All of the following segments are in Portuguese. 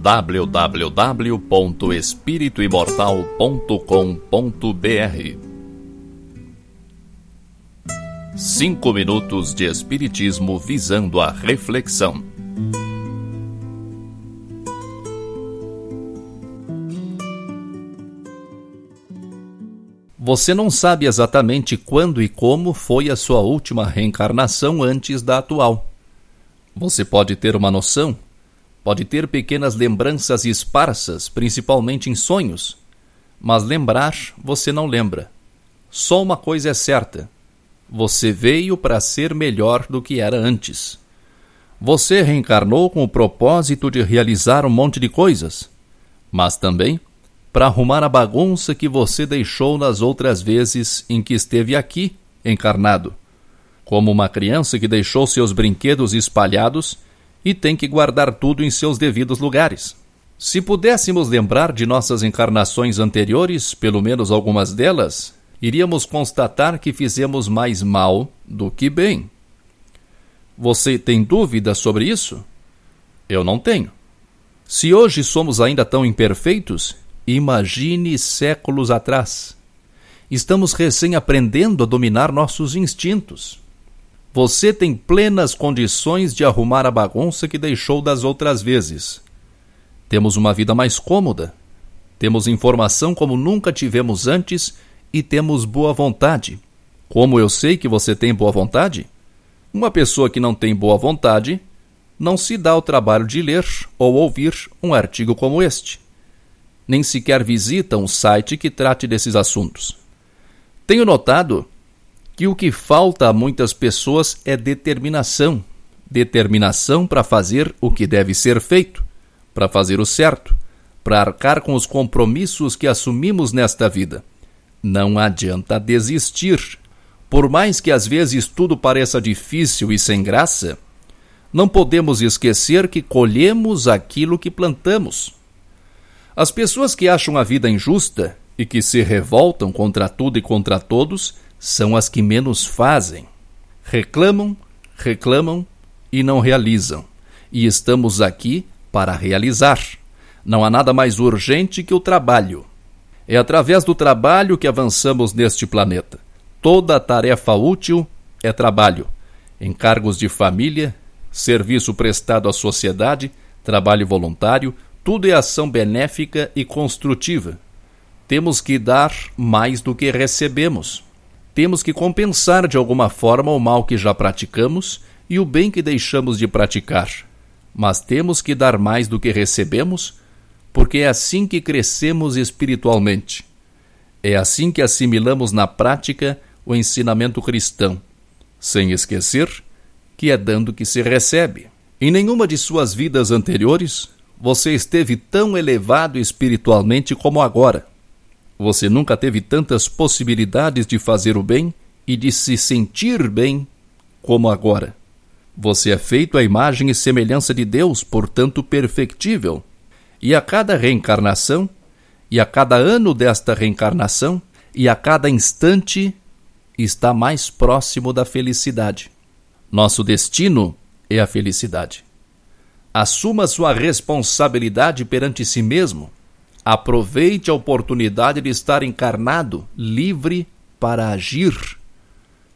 www.espirituimortal.com.br Cinco minutos de Espiritismo visando a reflexão. Você não sabe exatamente quando e como foi a sua última reencarnação antes da atual. Você pode ter uma noção, pode ter pequenas lembranças esparsas, principalmente em sonhos, mas lembrar você não lembra. Só uma coisa é certa: você veio para ser melhor do que era antes. Você reencarnou com o propósito de realizar um monte de coisas, mas também para arrumar a bagunça que você deixou nas outras vezes em que esteve aqui encarnado como uma criança que deixou seus brinquedos espalhados e tem que guardar tudo em seus devidos lugares. Se pudéssemos lembrar de nossas encarnações anteriores, pelo menos algumas delas, iríamos constatar que fizemos mais mal do que bem. Você tem dúvida sobre isso? Eu não tenho. Se hoje somos ainda tão imperfeitos, imagine séculos atrás. Estamos recém aprendendo a dominar nossos instintos. Você tem plenas condições de arrumar a bagunça que deixou das outras vezes. Temos uma vida mais cômoda. Temos informação como nunca tivemos antes e temos boa vontade. Como eu sei que você tem boa vontade? Uma pessoa que não tem boa vontade não se dá o trabalho de ler ou ouvir um artigo como este. Nem sequer visita um site que trate desses assuntos. Tenho notado que o que falta a muitas pessoas é determinação. Determinação para fazer o que deve ser feito, para fazer o certo, para arcar com os compromissos que assumimos nesta vida. Não adianta desistir. Por mais que às vezes tudo pareça difícil e sem graça, não podemos esquecer que colhemos aquilo que plantamos. As pessoas que acham a vida injusta e que se revoltam contra tudo e contra todos são as que menos fazem. Reclamam, reclamam e não realizam. E estamos aqui para realizar. Não há nada mais urgente que o trabalho. É através do trabalho que avançamos neste planeta. Toda tarefa útil é trabalho. Encargos de família, serviço prestado à sociedade, trabalho voluntário, tudo é ação benéfica e construtiva. Temos que dar mais do que recebemos temos que compensar de alguma forma o mal que já praticamos e o bem que deixamos de praticar. Mas temos que dar mais do que recebemos, porque é assim que crescemos espiritualmente. É assim que assimilamos na prática o ensinamento cristão, sem esquecer que é dando que se recebe. Em nenhuma de suas vidas anteriores você esteve tão elevado espiritualmente como agora. Você nunca teve tantas possibilidades de fazer o bem e de se sentir bem como agora. Você é feito à imagem e semelhança de Deus, portanto perfectível. E a cada reencarnação, e a cada ano desta reencarnação, e a cada instante, está mais próximo da felicidade. Nosso destino é a felicidade. Assuma sua responsabilidade perante si mesmo Aproveite a oportunidade de estar encarnado, livre para agir.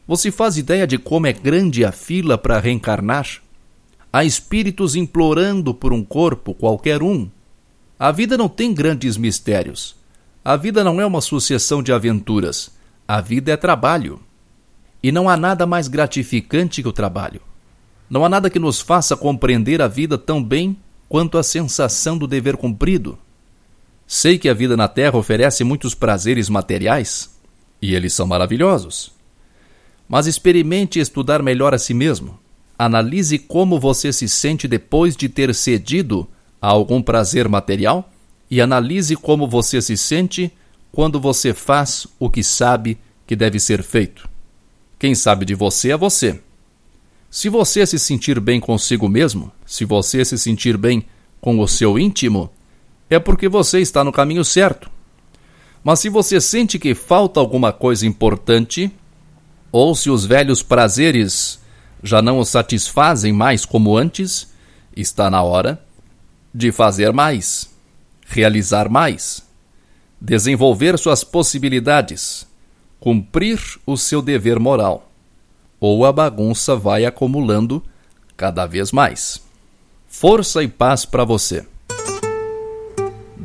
Você faz ideia de como é grande a fila para reencarnar? Há espíritos implorando por um corpo, qualquer um. A vida não tem grandes mistérios. A vida não é uma sucessão de aventuras. A vida é trabalho. E não há nada mais gratificante que o trabalho. Não há nada que nos faça compreender a vida tão bem quanto a sensação do dever cumprido. Sei que a vida na Terra oferece muitos prazeres materiais, e eles são maravilhosos. Mas experimente estudar melhor a si mesmo. Analise como você se sente depois de ter cedido a algum prazer material e analise como você se sente quando você faz o que sabe que deve ser feito. Quem sabe de você é você. Se você se sentir bem consigo mesmo, se você se sentir bem com o seu íntimo, é porque você está no caminho certo. Mas se você sente que falta alguma coisa importante, ou se os velhos prazeres já não o satisfazem mais como antes, está na hora de fazer mais, realizar mais, desenvolver suas possibilidades, cumprir o seu dever moral. Ou a bagunça vai acumulando cada vez mais. Força e paz para você